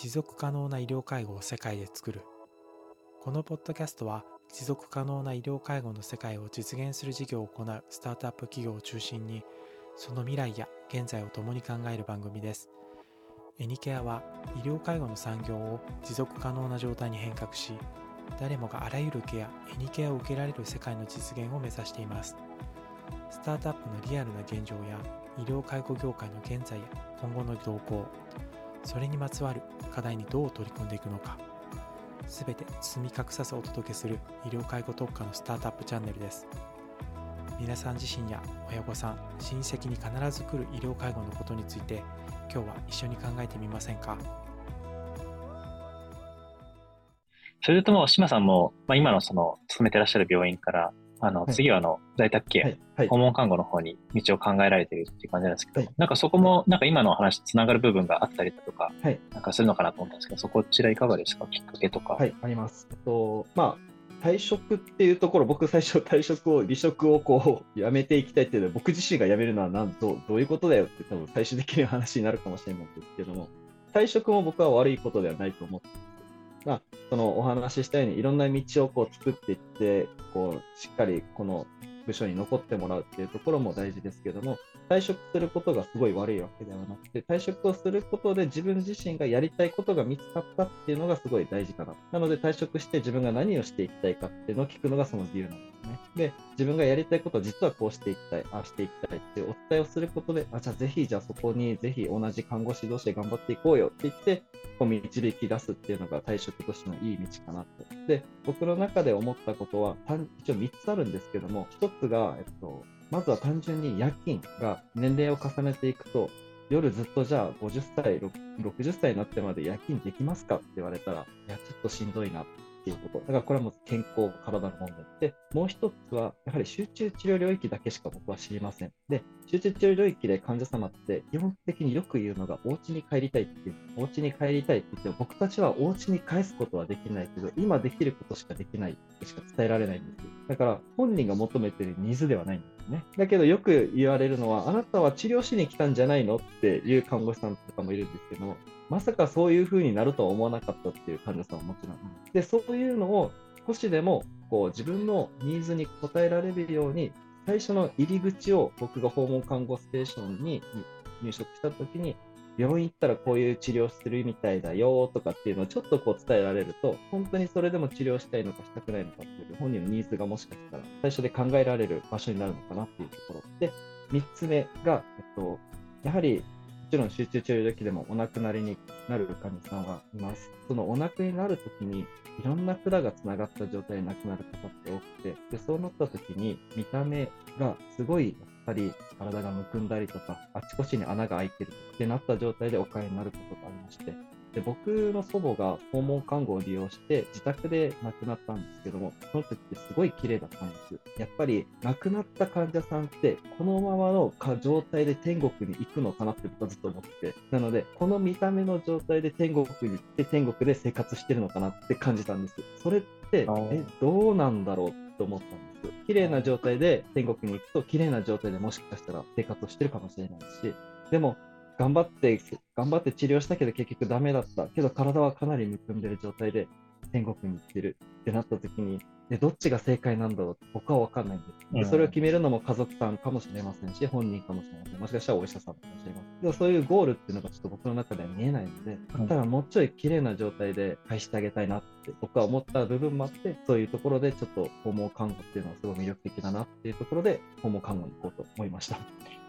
持続可能な医療介護を世界で作る。このポッドキャストは持続可能な医療介護の世界を実現する事業を行うスタートアップ企業を中心にその未来や現在を共に考える番組です。エニケアは医療介護の産業を持続可能な状態に変革し誰もがあらゆるケアエニケアを受けられる世界の実現を目指しています。スタートアップのリアルな現状や医療介護業界の現在や今後の動向それにまつわる課題にどう取り組んでいくのか。すべて包み隠さずお届けする医療介護特化のスタートアップチャンネルです。皆さん自身や親御さん親戚に必ず来る医療介護のことについて今日は一緒に考えてみませんか？それとも島さんも、まあ、今のその勤めてらっしゃる病院からあの、次はあの、在宅ケア、はい。はい、訪問看護の方に道を考えられているっていう感じなんですけど、はい、なんかそこも、なんか今の話つながる部分があったりだとか、はい、なんかするのかなと思ったんですけど、そこちらいかがですか？きっかけとか。はい、あります。と、まあ、退職っていうところ、僕最初退職を、離職をこう、やめていきたいっていうのは、僕自身が辞めるのは何どどういうことだよって多分最終的に話になるかもしれないんですけども、退職も僕は悪いことではないと思ってまあ、そのお話ししたようにいろんな道をこう作っていってこうしっかりこの部署に残ってもらうっていうところも大事ですけども、退職することがすごい悪いわけではなくて、退職をすることで自分自身がやりたいことが見つかったっていうのがすごい大事かな。なので退職して自分が何をしていきたいかっていうのを聞くのがその理由なんですね。で、自分がやりたいことを実はこうしていきたい、ああしていきたいっていうお伝えをすることで、あ、じゃあぜひ、じゃあそこにぜひ同じ看護師同士で頑張っていこうよって言って、こう導き出すっていうのが退職としてのいい道かなと。で、僕の中で思ったことは、一応3つあるんですけども、1つが、えっと、まずは単純に夜勤が年齢を重ねていくと、夜ずっとじゃあ50歳、60歳になってまで夜勤できますかって言われたら、いや、ちょっとしんどいなって。ていうこと。だからこれはもう健康、体の問題で、もう一つは、やはり集中治療領域だけしか僕は知りません。で、集中治療領域で患者様って基本的によく言うのが、お家に帰りたいっていう、お家に帰りたいって言っても、僕たちはお家に返すことはできないけど、今できることしかできないってしか伝えられないんですよ。だから本人が求めてるニーズではないんですね。だけどよく言われるのは、あなたは治療しに来たんじゃないのっていう看護師さんとかもいるんですけども、まさかそういう風になるとは思わなかったっていう患者さんはもちろん。で、そういうのを少しでもこう自分のニーズに応えられるように、最初の入り口を僕が訪問看護ステーションに入職した時に、病院行ったらこういう治療するみたいだよとかっていうのをちょっとこう伝えられると、本当にそれでも治療したいのかしたくないのかっていう本人のニーズがもしかしたら最初で考えられる場所になるのかなっていうところ。で、3つ目が、えっと、やはりもちろん集中治療時でもお亡くなりになる患者さんはいます。そのお亡くになるときに、いろんな管がつながった状態で亡くなる方って多くて、でそうなったときに、見た目がすごいっぱり体がむくんだりとか、あちこちに穴が開いてるってなった状態でお帰りになることがありまして、で僕の祖母が訪問看護を利用して自宅で亡くなったんですけども、その時ってすごい綺麗だったんです。やっぱり亡くなった患者さんってこのままの状態で天国に行くのかなって僕はずっと思ってて、なのでこの見た目の状態で天国に行って天国で生活してるのかなって感じたんです。それってえどうなんだろうと思ったんです。綺麗な状態で天国に行くと綺麗な状態でもしかしたら生活をしてるかもしれないし、でも頑張って、頑張って治療したけど結局ダメだった。けど体はかなりむくんでる状態で天国に行ってるってなった時に、で、どっちが正解なんだろうって僕は分かんないんです。で、それを決めるのも家族さんかもしれませんし、本人かもしれません。もしかしたらお医者さんかもしれません。でもそういうゴールっていうのがちょっと僕の中では見えないので、だったらもうちょい綺麗な状態で返してあげたいなって僕は思った部分もあって、そういうところでちょっと訪問看護っていうのはすごい魅力的だなっていうところで、訪問看護に行こうと思いました。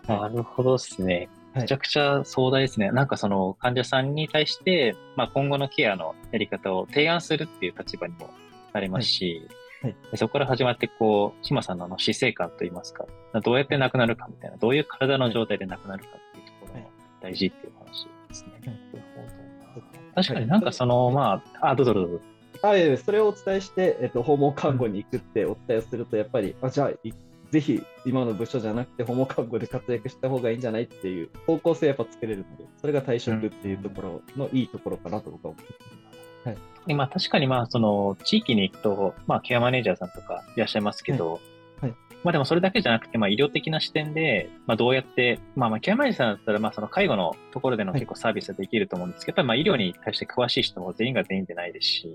なるほどですね。めちゃくちゃ壮大ですね。はい、なんかその患者さんに対して、まあ、今後のケアのやり方を提案するっていう立場にもなりますし、はいはい、そこから始まって、こう、島さんのあの死生観といいますか、どうやって亡くなるかみたいな、どういう体の状態で亡くなるかっていうところが大事っていう話ですね。なるほど。確かになんかその、まあ、あ、どうぞどうぞ。あそれをお伝えして、えっと、訪問看護に行くってお伝えすると、やっぱり、あじゃあぜひ今の部署じゃなくて訪問看護で活躍した方がいいんじゃないっていう方向性やっぱ作れるので、それが退職っていうところのいいところかなと僕は思ってます。はい、まあ確かにまあその地域に行くと、まあケアマネージャーさんとかいらっしゃいますけど、はい、まあでもそれだけじゃなくて、まあ医療的な視点で、まあどうやって、まあまあ、ケアマネージさんだったら、まあその介護のところでの結構サービスはできると思うんですけど、はい、まあ医療に対して詳しい人も全員が全員でないですし、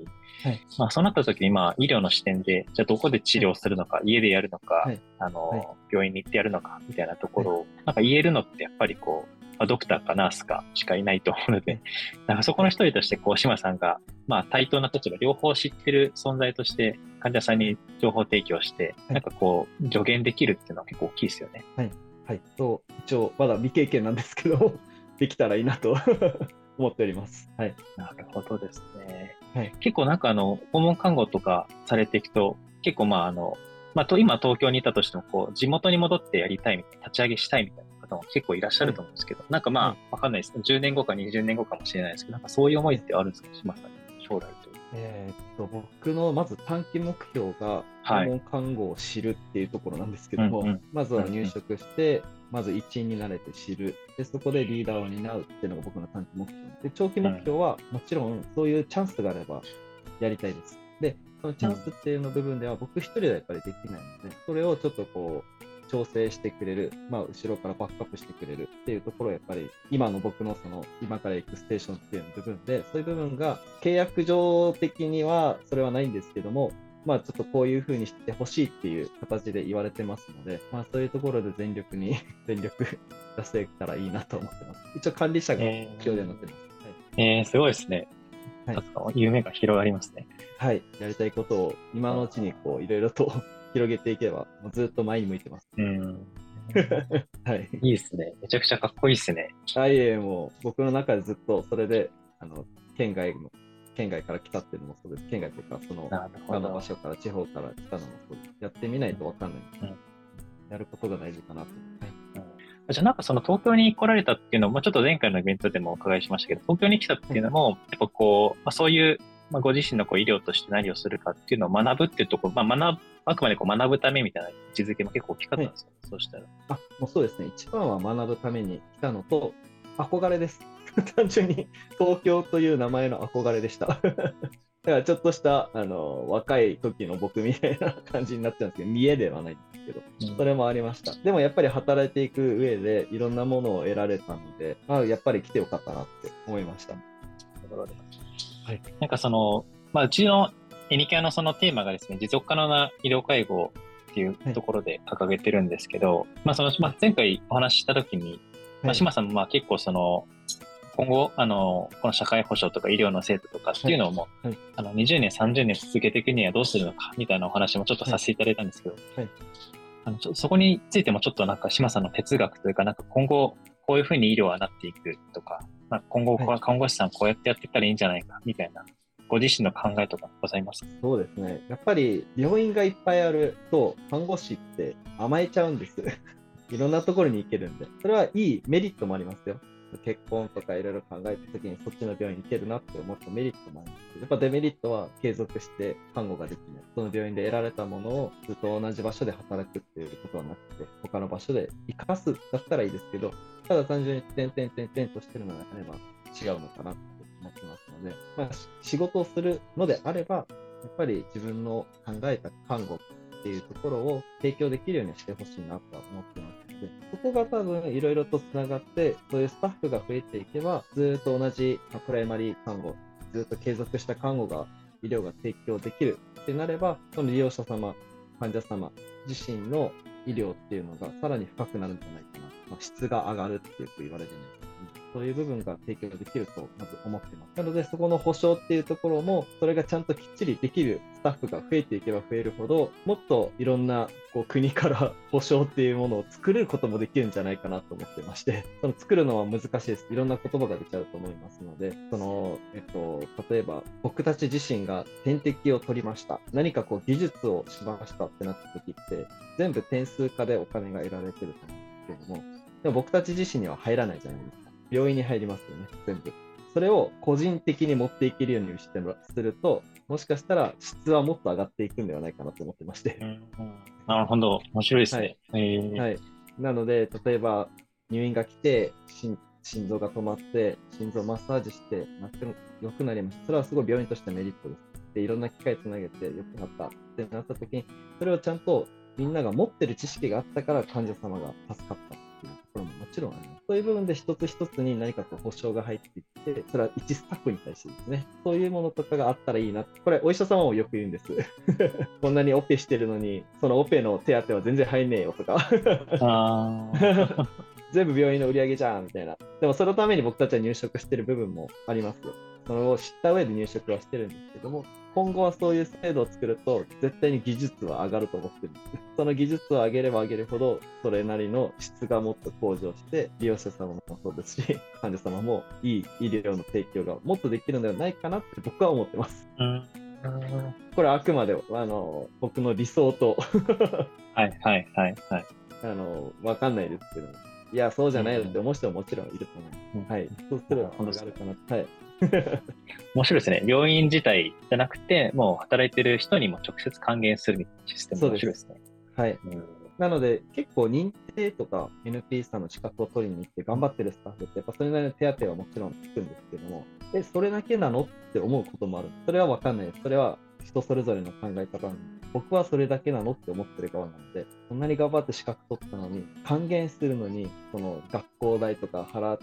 はい、まあそうなった時に、まあ医療の視点で、じゃあどこで治療するのか、家でやるのか、あの、病院に行ってやるのか、みたいなところを、なんか言えるのってやっぱりこう、まあ、ドクターかナースかしかいないと思うので、なんかそこの一人として、こう、島さんが、まあ、対等な立場、両方知ってる存在として、患者さんに情報提供して、なんかこう、助言できるっていうのは結構大きいですよね。はい。はい。そう、一応、まだ未経験なんですけど、できたらいいなと 思っております。はい。なるほどですね。はい、結構なんかあの、訪問看護とかされていくと、結構まああの、まあ、と今東京にいたとしても、こう、地元に戻ってやりたいみたいな、立ち上げしたいみたいな方も結構いらっしゃると思うんですけど、なんかまあ、わかんないです。10年後か20年後かもしれないですけど、なんかそういう思いってあるんですか、島さん将来とえっと、僕のまず短期目標が、訪問看護を知るっていうところなんですけども、はいまずは入職して、まず一員になれて知る。で、そこでリーダーを担うっていうのが僕の短期目標。で、長期目標はもちろんそういうチャンスがあればやりたいです。で、そのチャンスっていうの部分では僕一人ではやっぱりできないので、それをちょっとこう、調整してくれる、まあ、後ろからバックアップしてくれるっていうところやっぱり今の僕のその今から行くステーションっていう部分でそういう部分が契約上的にはそれはないんですけどもまあちょっとこういうふうにしてほしいっていう形で言われてますので、まあそういうところで全力に 全力 出せたらいいなと思ってます。一応管理者が必要でなってます。えー、はい、えー、すごいですね。はい、夢が広がりますね。はい、やりたいことを今のうちにこういろいろと広げていけば、もうずっと前に向いてます。うん。はい。いいですね。めちゃくちゃかっこいいですね。あいえ、もう僕の中でずっとそれで、あの、県外の、県外から来たっていうのもそうです。県外というか、その、他の場所から、地方から来たのもそうです。やってみないとわかんない、うん、やることが大事かなと。はいじゃあなんかその東京に来られたっていうのも、ちょっと前回のイベントでもお伺いしましたけど、東京に来たっていうのも、やっぱこう、まあ、そういうまあ、ご自身のこう医療として何をするかっていうのを学ぶっていうところ、まあ、学あくまでこう学ぶためみたいな位置づけも結構大きかったんですよ、はい、そうしたら。あもうそうですね、一番は学ぶために来たのと、憧れです。単純に東京という名前の憧れでした。だからちょっとしたあの若い時の僕みたいな感じになっちゃうんですけど、見栄ではないんですけど、それもありました。でもやっぱり働いていく上でいろんなものを得られたので、あやっぱり来てよかったなって思いました。はい、なんかその、まあ、うちのエニキャのそのテーマがですね、持続可能な医療介護っていうところで掲げてるんですけど、はい、まあその、まあ、前回お話ししたときに、まあ、島さんもまあ結構その、今後、あの、この社会保障とか医療の制度とかっていうのをもう、はい、あの、20年、30年続けていくにはどうするのか、みたいなお話もちょっとさせていただいたんですけど、はい、あのそこについてもちょっとなんか島さんの哲学というか、なんか今後、こういうふうに医療はなっていくとか、まあ、今後、看護師さんこうやってやっていったらいいんじゃないか、みたいな、ご自身の考えとかございますそうですね。やっぱり病院がいっぱいあると、看護師って甘えちゃうんです。いろんなところに行けるんで。それはいいメリットもありますよ。結婚とかいろいろ考えた時にそっちの病院行けるなって思ったメリットもあるんです、やっぱデメリットは継続して看護ができない。その病院で得られたものをずっと同じ場所で働くっていうことはなくて、他の場所で生かすだったらいいですけど、ただ単純に点々点々としてるのであれば違うのかな思ってますので、まあ、仕事をするのであれば、やっぱり自分の考えた看護っていうところを提供できるようにしてほしいなとは思ってますので、そこが多分いろいろとつながって、そういうスタッフが増えていけば、ずっと同じプライマリー看護、ずっと継続した看護が、医療が提供できるってなれば、その利用者様、患者様自身の医療っていうのがさらに深くなるんじゃないかな。まあ、質が上がるってよく言われるんですそういう部分が提供できるとまず思ってます。なので、そこの保証っていうところも、それがちゃんときっちりできるスタッフが増えていけば増えるほど、もっといろんなこう国から 保証っていうものを作れることもできるんじゃないかなと思ってまして、その作るのは難しいです。いろんな言葉が出ちゃうと思いますので、その、えっと、例えば僕たち自身が点滴を取りました。何かこう技術をしましたってなった時って、全部点数化でお金が得られてると思うんですけども、でも僕たち自身には入らないじゃないですか。病院に入りますよね、全部。それを個人的に持っていけるようにしてすると、もしかしたら質はもっと上がっていくんではないかなと思ってまして。うん、なるほど、面白いですね。はい、えー、はい、なので、例えば入院が来て、心臓が止まって、心臓マッサージして、良くなりました。それはすごい病院としてメリットです。で、いろんな機械つなげて良くなったってなった時に、それをちゃんとみんなが持ってる知識があったから患者様が助かったっていうところももちろんあります。そういう部分で一つ一つに何かこう保証が入っていって、それは一スタッフに対してですね、そういうものとかがあったらいいな。これ、お医者様もよく言うんです。こんなにオペしてるのに、そのオペの手当は全然入んねえよとか。全部病院の売り上げじゃんみたいな。でもそのために僕たちは入職してる部分もありますよ。それを知った上で入職はしてるんですけども、今後はそういう制度を作ると、絶対に技術は上がると思ってるんです。その技術を上げれば上げるほど、それなりの質がもっと向上して、利用者様もそうですし、患者様もいい医療の提供がもっとできるのではないかなって僕は思ってます。うんこれはあくまであの僕の理想と はいはいはいはい。あの、わかんないですけど、いや、そうじゃないよって思う人はもちろんいると思う。うん、はい。そうすれば上がるかな。はい。面白いですね。病院自体じゃなくて、もう働いてる人にも直接還元するみたいなシステム面白いですね。はい。うんなので、結構認定とか NP さんの資格を取りに行って頑張ってるスタッフって、やっぱそれなりの手当はもちろんつくんですけども、え、それだけなのって思うこともある。それはわかんないです。それは人それぞれの考え方なんで、僕はそれだけなのって思ってる側なので、そんなに頑張って資格取ったのに、還元するのに、その学校代とか払っ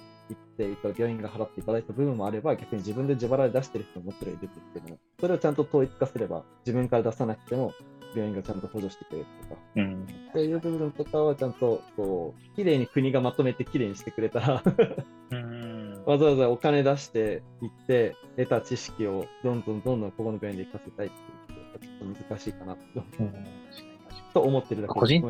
ていて、病院が払っていただいた部分もあれば、逆に自分で自腹で出してる人ももちろんいるんですけども、それをちゃんと統一化すれば、自分から出さなくても、病院がちゃんと補助してくれるとか、うん、そういう部分とかはちゃんとこう綺麗に国がまとめて綺麗にしてくれたら うんわざわざお金出して行って得た知識をどんどんどんどんここの病院で活かせたいっていうとちょっと難しいかなと,、うん、と思ってるだけ個人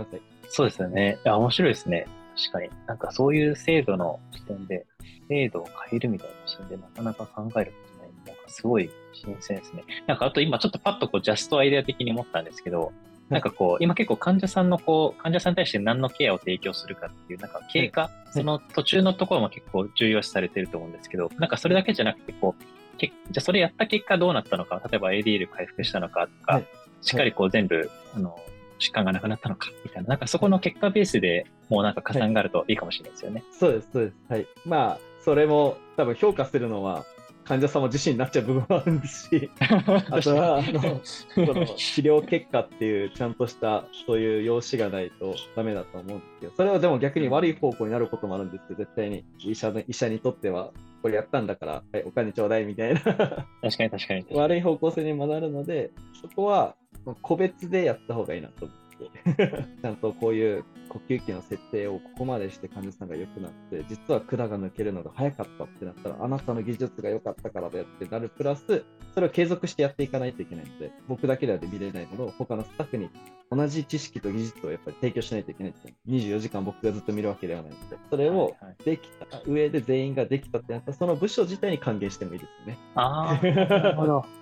そうですよね。いや面白いですね。確かに。なんかそういう制度の視点で制度を変えるみたいな視点でなかなか考えることない。なんかすごい新鮮ですね。なんかあと今ちょっとパッとこうジャストアイデア的に思ったんですけど、なんかこう、今結構患者さんのこう、患者さんに対して何のケアを提供するかっていう、なんか経過、その途中のところも結構重要視されてると思うんですけど、なんかそれだけじゃなくて、こう、けじゃあそれやった結果どうなったのか、例えば ADL 回復したのかとか、しっかりこう全部、あの、疾患がなくなったのかみたいな、なんかそこの結果ベースでもうなんか加算があるといいかもしれないですよね。そうです、そうです。はい。まあ、それも多分評価するのは、患者様自身になっちゃう部分もあるんですし、あとはあのその治療結果っていうちゃんとしたそういう用紙がないとダメだと思うんですけど、それはでも逆に悪い方向になることもあるんですけど、絶対に医者医者にとっては、これやったんだから、はい、お金ちょうだいみたいな。確かに確かに悪い方向性にもなるので、そこは個別でやった方がいいなと思 ちゃんとこういう呼吸器の設定をここまでして患者さんが良くなって、実は管が抜けるのが早かったってなったら、あなたの技術が良かったからだよってなるプラス、それを継続してやっていかないといけないので、僕だけでは見れないものを他のスタッフに同じ知識と技術をやっぱり提供しないといけないって24時間僕がずっと見るわけではないので、それをできた上で全員ができたってなったら、その部署自体に還元してもいいですよね。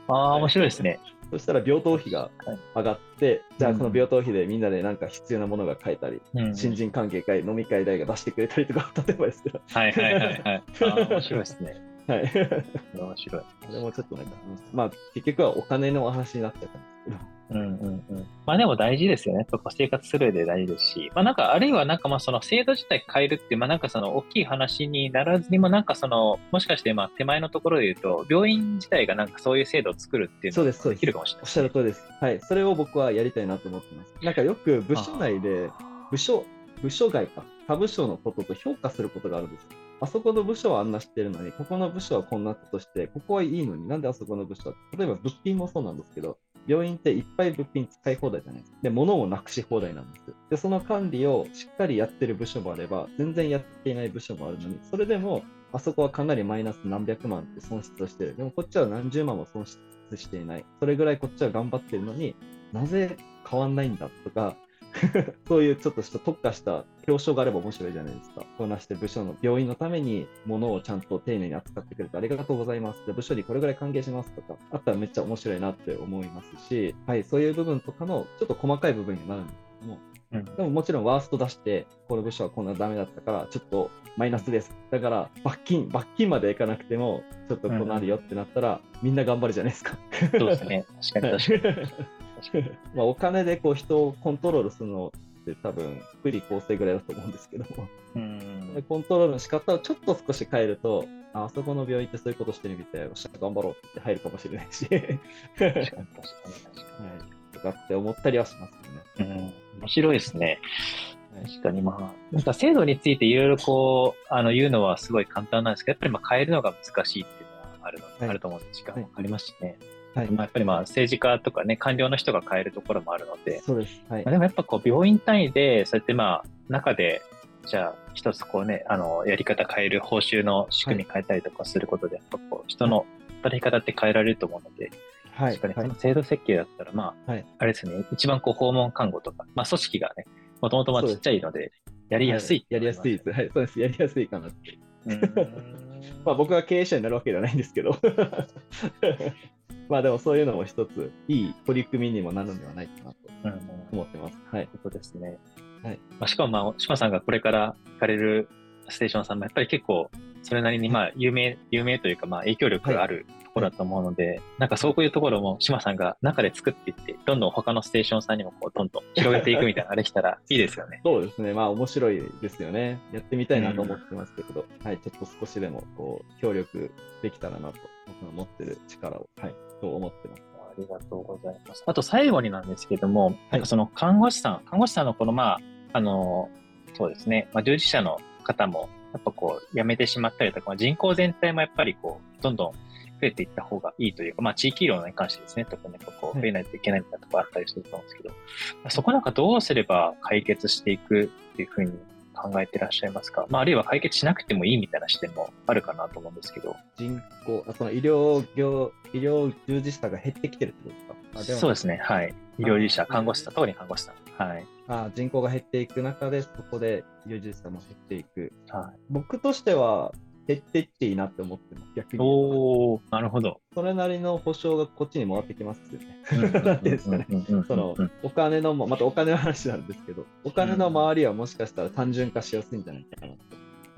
ああ、面白いですね。そしたら病棟費が上がって、じゃあこの病棟費でみんなでなんか必要なものが買えたり、うん、新人関係会、飲み会代が出してくれたりとか、例えばですけど。はいはいはいはい。面白いですね。はい。面白い。これもちょっとなんか、まあ結局はお金のお話になっちゃったんですけど。うんうんうん。まあでも大事ですよね。と生活する上で大事ですし、まあなんか、あるいはなんかまあその制度自体変えるっていう、まあなんかその大きい話にならずにもなんかその、もしかしてまあ手前のところで言うと、病院自体がなんかそういう制度を作るっていうのができるかもしれない、ね、おっしゃる通りです。はい。それを僕はやりたいなと思ってます。なんかよく部署内で、部署、部署外か、他部署のことと評価することがあるんです。あそこの部署はあんな知ってるのに、ここの部署はこんなことして、ここはいいのになんであそこの部署は、例えば物品もそうなんですけど、病院っていっぱい物品使い放題じゃないですか。で、物をなくし放題なんです。で、その管理をしっかりやってる部署もあれば、全然やっていない部署もあるのに、それでも、あそこはかなりマイナス何百万って損失をしてる。でもこっちは何十万も損失していない。それぐらいこっちは頑張ってるのになぜ変わんないんだとか、そういうちょっとした特化した表彰があれば面白いじゃないですか。こなして部署の病院のために物をちゃんと丁寧に扱ってくれてありがとうございます。で部署にこれぐらい歓迎しますとか、あったらめっちゃ面白いなって思いますし、はい、そういう部分とかのちょっと細かい部分になるんですけども、うん、でももちろんワースト出して、この部署はこんなダメだったから、ちょっとマイナスです。だから、罰金、罰金までいかなくても、ちょっとこうなるよってなったら、うん、みんな頑張るじゃないですか。そうですね。確かに確かに。まあお金でこう人をコントロールするのって多分、福利厚生ぐらいだと思うんですけども、うんコントロールの仕方をちょっと少し変えると、ああそこの病院ってそういうことしてるみたい、よっしゃ、頑張ろうって入るかもしれないし。確かに確かに確かに。はいとかって思ったりはしますよね。うん、面白いですね。確かにまあ、なんか制度についていろいろこう、あの、言うのはすごい簡単なんですけど、やっぱりまあ変えるのが難しいっていうのはあるの、はい、あると思うんで、時間もかかりますしね。はい、まあ、やっぱりまあ政治家とかね、官僚の人が変えるところもあるので、そうです。はい、まあ、でもやっぱこう、病院単位で、そうやってまあ、中で、じゃあ、一つこうね、あの、やり方変える、報酬の仕組み変えたりとかすることで、やっぱこう、人の働き方って変えられると思うので、はい、確かにその制度設計だったら、まあ、はい、あれですね、一番こう訪問看護とか、まあ、組織がね、もともとまあちっちゃいので、やりやすい、はい、やりやすいです。はい、そうです。やりやすいかなって。まあ僕が経営者になるわけではないんですけど まあでもそういうのも一ついい取り組みにもなるのではないかなと思ってます。はい。そうですね。はい。まあ、しかもまあ、島さんがこれから行かれるステーションさんもやっぱり結構それなりにまあ有名、有名というかまあ影響力があるところだと思うので、はい、なんかそういうところも島さんが中で作っていって、どんどん他のステーションさんにもこうどんどん広げていくみたいなあれしたら いいですよね。そうですね。まあ面白いですよね。やってみたいなと思ってますけど、うん、はい、ちょっと少しでもこう協力できたらなと、僕の持ってる力を、はい、と思ってます。ありがとうございます。あと最後になんですけども、なんかその看護師さん、看護師さんのこのまあ、あの、そうですね、まあ、従事者の方もやっぱこう、辞めてしまったりとか、人口全体もやっぱりこう、どんどん増えていった方がいいというか、まあ地域医療に関してですね、特にこう、増えないといけないみたいなところあったりすると思うんですけど、そこなんかどうすれば解決していくっていうふうに考えてらっしゃいますか、まあ、あるいは解決しなくてもいいみたいな視点もあるかなと思うんですけど。人口、その医療業、医療従事者が減ってきてるってこと？ですかそうですね、はい。医療従事者、看護師さん、特に看護師さん。はい。あ人口が減っていく中で、そこで医療従事者も減っていく。はい、僕としては、減っていっていいなって思ってます、逆に。おおなるほど。それなりの保証がこっちに回ってきますよね。なんていうんですかね。その、お金の、またお金の話なんですけど、お金の周りはもしかしたら単純化しやすいんじゃないかなと。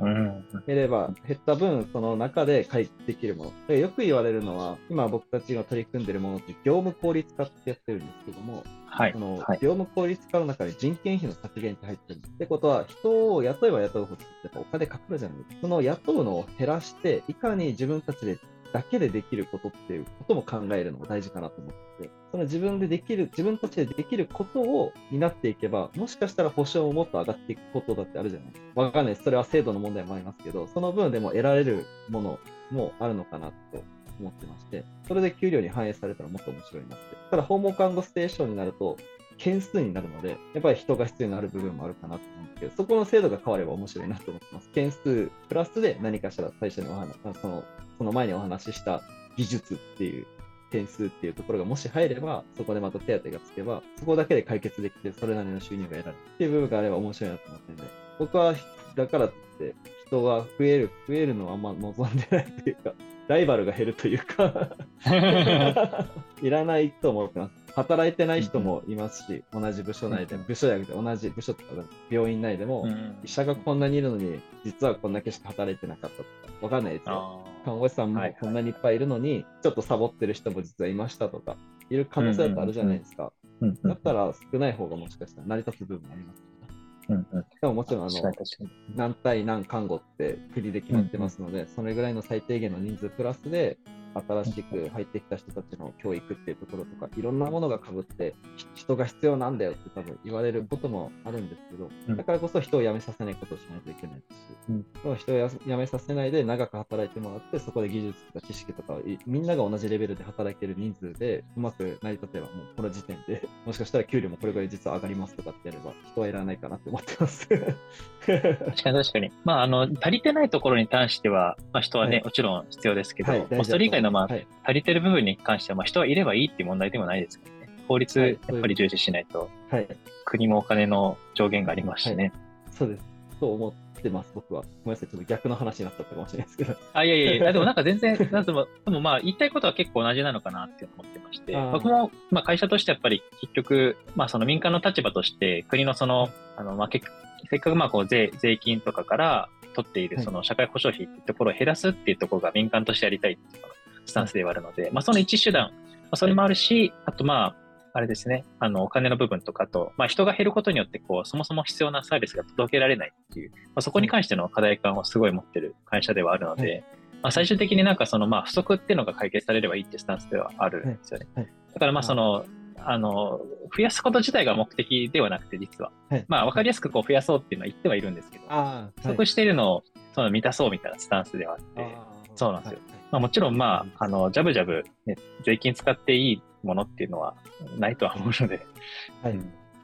うん、減れば減った分、その中で回復できるもの。よく言われるのは、今僕たちが取り組んでいるものって業務効率化ってやってるんですけども、はい、その業務効率化の中に人件費の削減って入ってるってことは、人を雇えば雇うほどやっぱお金かかるじゃないですか。その雇うのを減らして、いかに自分たちでだけでできることっていうことも考えるのが大事かなと思ってその自分でできる、自分たちでできることを担っていけば、もしかしたら保証ももっと上がっていくことだってあるじゃないですか。わかんないです。それは制度の問題もありますけど、その分でも得られるものもあるのかなと思ってまして、それで給料に反映されたらもっと面白いなって。ただ、訪問看護ステーションになると、件数になるので、やっぱり人が必要になる部分もあるかなと思うんですけど、そこの制度が変われば面白いなと思ってます。件数プラスで何かしら最初にお話、その、この前にお話しした技術っていう点数っていうところがもし入れば、そこでまた手当がつけば、そこだけで解決できて、それなりの収入が得られるっていう部分があれば面白いなと思ってるんで、僕はだからって人が増える、増えるのはあんま望んでないというか、ライバルが減るというかいらないと思ってます。働いてない人もいますし、同じ部署内でも、部署じゃなくて同じ部署とか病院内でも、医者がこんなにいるのに、実はこんだけしか働いてなかったとか、わかんないですよ。看護師さんもこんなにいっぱいいるのに、ちょっとサボってる人も実はいましたとか、いる可能性だってあるじゃないですか。だったら少ない方がもしかしたら成り立つ部分もあります。うんうん、でももちろんあの何対何看護って国で決まってますので、それぐらいの最低限の人数プラスで新しく入ってきた人たちの教育っていうところとか、いろんなものがかぶって、人が必要なんだよって多分言われることもあるんですけど、だからこそ人を辞めさせないことをしないといけないですし、うん、人を辞めさせないで長く働いてもらって、そこで技術とか知識とかみんなが同じレベルで働ける人数でうまく成り立てば、もうこの時点で、もしかしたら給料もこれぐらい実は上がりますとかってやれば、人はいらないかなって思ってます。確かに確かに。まあ、あの、足りてないところに関しては、まあ、人はね、はい、もちろん必要ですけど、はい、それ以外の、まあ、はい、足りてる部分に関しては、まあ、人はいればいいっていう問題でもないですけどね。法律、やっぱり重視しないと、はい、国もお金の上限がありますしね。そうです。そう思ってます、僕は。ごめんなさい、ちょっと逆の話になっちゃったかもしれないですけど。あ、いやいやいや、でもなんか全然、なんでも、でもまあ、言いたいことは結構同じなのかなって思ってまして、僕も、まあ、会社としてやっぱり結局、まあ、その民間の立場として、国のその、あの、まあ、せっかくまあ、こう、税、税金とかから、取っているその社会保障費ってところを減らすっていうところが民間としてやりたいっていうスタンスではあるので、まあ、その一手段、まあ、それもあるし、あとまあ、あれですね、あの、お金の部分とかと、まあ、人が減ることによって、こう、そもそも必要なサービスが届けられないっていう、まあ、そこに関しての課題感をすごい持ってる会社ではあるので、まあ、最終的になんかその、まあ、不足っていうのが解決されればいいっていうスタンスではあるんですよね。だからまあ、その、あの、増やすこと自体が目的ではなくて、実は。はい、まあ、わかりやすくこう増やそうっていうのは言ってはいるんですけど、不足しているのをその満たそうみたいなスタンスではあって、そうなんですよ。まあ、もちろん、まあ、あの、ジャブジャブ、ね、税金使っていいものっていうのはないとは思うので、はい、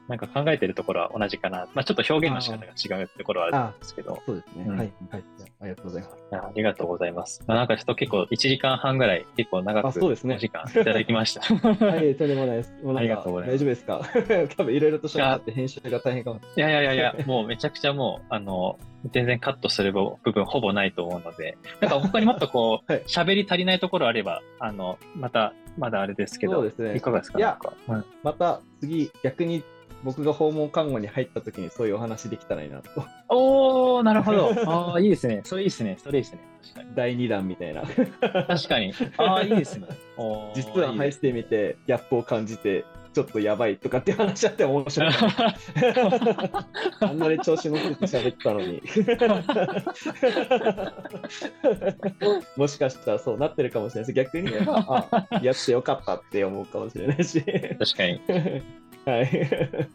なんか考えてるところは同じかな。まあ、ちょっと表現の仕方が違うところはあるんですけど。そうですね、うん、はい。はい。ありがとうございます。ありがとうございます。まあ、なんかちょっと結構1時間半ぐらい結構長くお時間いただきました。はい、とんでもないです。ありがとうございます。大丈夫ですか？多分いろいろとしゃって編集が大変かも。いやいやいやいや、もうめちゃくちゃもう、あの、全然カットする部分ほぼないと思うので、なんか他にもっとこう、喋、はい、り足りないところあれば、あの、また、まだあれですけど、そうですね。いかがですか？いや、うん、また次、逆に僕が訪問看護に入った時にそういうお話できたらいいなと。おー、なるほど。ああ、いいですね。それいいですね。それいいですね。確かに。第2弾みたいな。確かに。ああ、いいですね。実は入ってみて、ギャップを感じて、ちょっとやばいとかって話あって面白い。あんなに調子乗ってて喋ってたのに。もしかしたらそうなってるかもしれないです。逆にあ、やってよかったって思うかもしれないし。確かに。はい。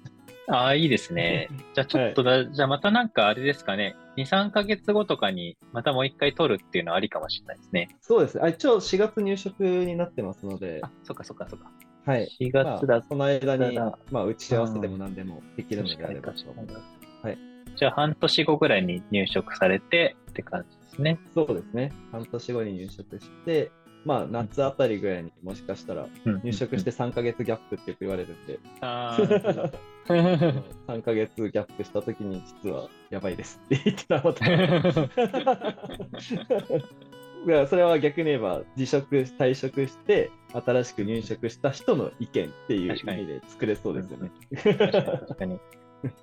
ああ、いいですね。じゃあちょっとだ、はい、じゃあまたなんかあれですかね、2、3か月後とかにまたもう一回取るっていうのはありかもしれないですね。そうですね。一応4月入職になってますので。あ、そっかそっかそっか。はい。4月だ、まあ、その間に、まあ、打ち合わせでも何でもできるのであれば。はい。じゃあ半年後ぐらいに入職されてって感じですね。そうですね。半年後に入職して、まあ、夏あたりぐらいにもしかしたら、入職して3か月ギャップってよく言われるんで、3か 月ギャップしたときに、実はやばいですって言ってたまた。それは逆に言えば、辞職、退職して、新しく入職した人の意見っていう意味で作れそうですよね。確かに。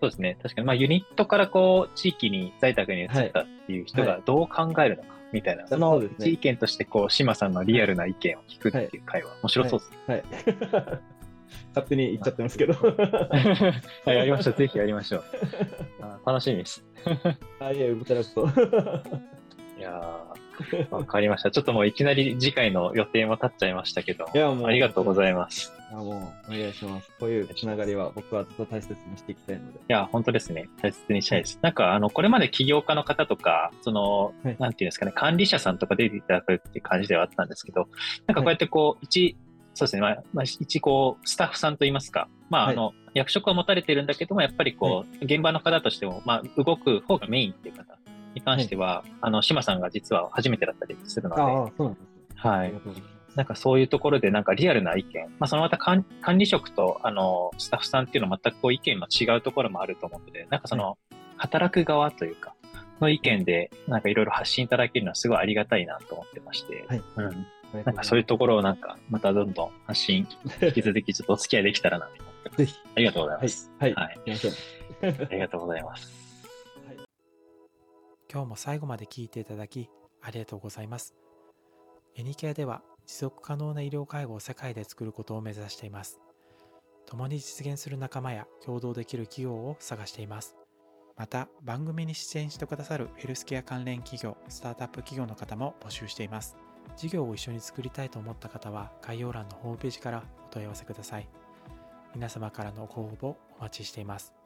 そうですね。確かに。まあ、ユニットからこう、地域に在宅に移ったっていう人がどう考えるのか。みたいな、その意見としてこう、志麻さんのリアルな意見を聞くっていう会話、面白そうですね。はい。勝手に言っちゃってますけど。はい、やりましょう。ぜひやりましょう。あ楽しみです。はい、いや、こちらこそ。いや わかりました。ちょっともういきなり次回の予定も立っちゃいましたけど、いやもうありがとうございます。あもうお願いします。こういうつながりは僕はずっと大切にしていきたいので。いや、本当ですね。大切にしたいです。なんか、あの、これまで起業家の方とか、その、はい、なんていうんですかね、管理者さんとか出ていただくって感じではあったんですけど、なんかこうやってこう、一、そうですね、まあ、まあ、一こう、スタッフさんといいますか、まあ、あの、はい、役職は持たれてるんだけども、やっぱりこう、現場の方としても、まあ、動く方がメインっていう方に関しては、はい、あの、島さんが実は初めてだったりするので、ああ、そうなんですはい。なんかそういうところでなんかリアルな意見、まあ、そのまた管理職とあのスタッフさんっていうのは全くこう意見の違うところもあると思うので、なんかその働く側というか、の意見でなんかいろいろ発信いただけるのはすごいありがたいなと思ってまして、はい、うん。なんかそういうところをなんかまたどんどん発信、引き続きちょっとお付き合いできたらなと思ってます。ぜひ。ありがとうございます。はい。はい。はい、ありがとうございます。今日も最後まで聞いていただきありがとうございます。エニケアでは持続可能な医療介護を世界で作ることを目指しています。共に実現する仲間や共同できる企業を探しています。また、番組に出演してくださるヘルスケア関連企業、スタートアップ企業の方も募集しています。事業を一緒に作りたいと思った方は、概要欄のホームページからお問い合わせください。皆様からのご応募お待ちしています。